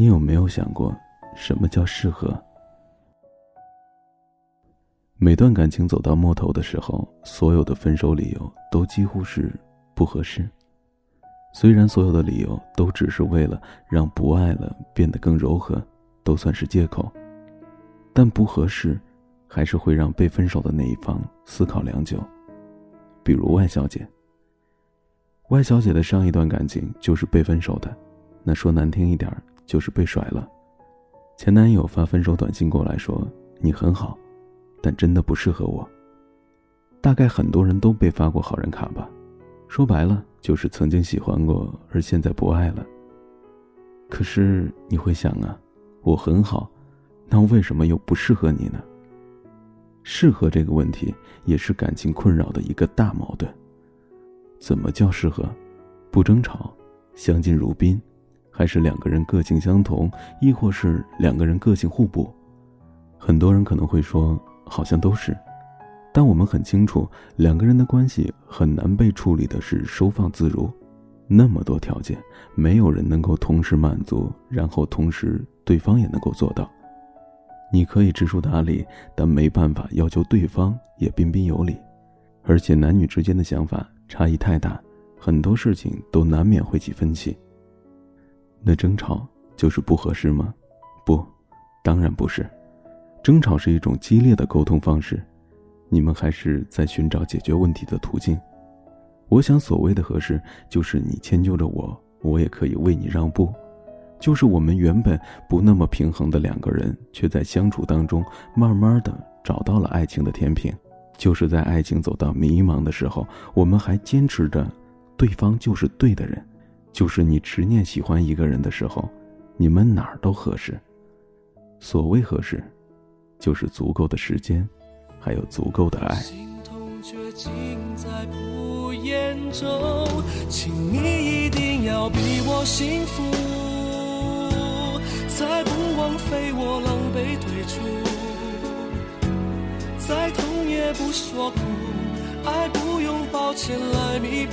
你有没有想过，什么叫适合？每段感情走到末头的时候，所有的分手理由都几乎是不合适。虽然所有的理由都只是为了让不爱了变得更柔和，都算是借口，但不合适，还是会让被分手的那一方思考良久。比如外小姐。外小姐的上一段感情就是被分手的，那说难听一点，就是被甩了。前男友发分手短信过来说：“你很好。”但真的不适合我。大概很多人都被发过好人卡吧，说白了就是曾经喜欢过，而现在不爱了。可是你会想啊，我很好，那为什么又不适合你呢？适合这个问题也是感情困扰的一个大矛盾。怎么叫适合？不争吵，相敬如宾，还是两个人个性相同，亦或是两个人个性互补？很多人可能会说。好像都是，但我们很清楚，两个人的关系很难被处理的是收放自如。那么多条件，没有人能够同时满足，然后同时对方也能够做到。你可以知书达理，但没办法要求对方也彬彬有礼。而且男女之间的想法差异太大，很多事情都难免会起分歧。那争吵就是不合适吗？不，当然不是。争吵是一种激烈的沟通方式，你们还是在寻找解决问题的途径。我想，所谓的合适，就是你迁就着我，我也可以为你让步，就是我们原本不那么平衡的两个人，却在相处当中慢慢的找到了爱情的天平。就是在爱情走到迷茫的时候，我们还坚持着，对方就是对的人。就是你执念喜欢一个人的时候，你们哪儿都合适。所谓合适。就是足够的时间，还有足够的爱。心痛却尽在不言中，请你一定要比我幸福，才不枉费我狼狈退出。再痛也不说苦，爱不用抱歉来弥补，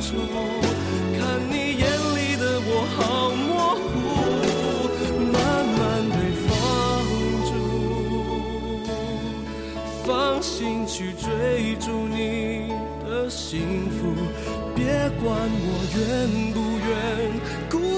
看你眼里的我好模糊，慢慢被放逐，放心去追逐你的幸福，别管我愿不愿，孤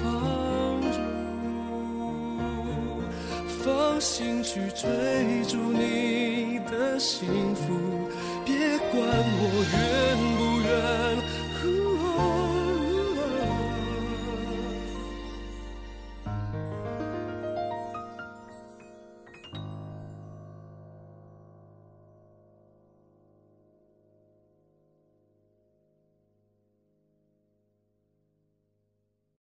心去追逐你的幸福，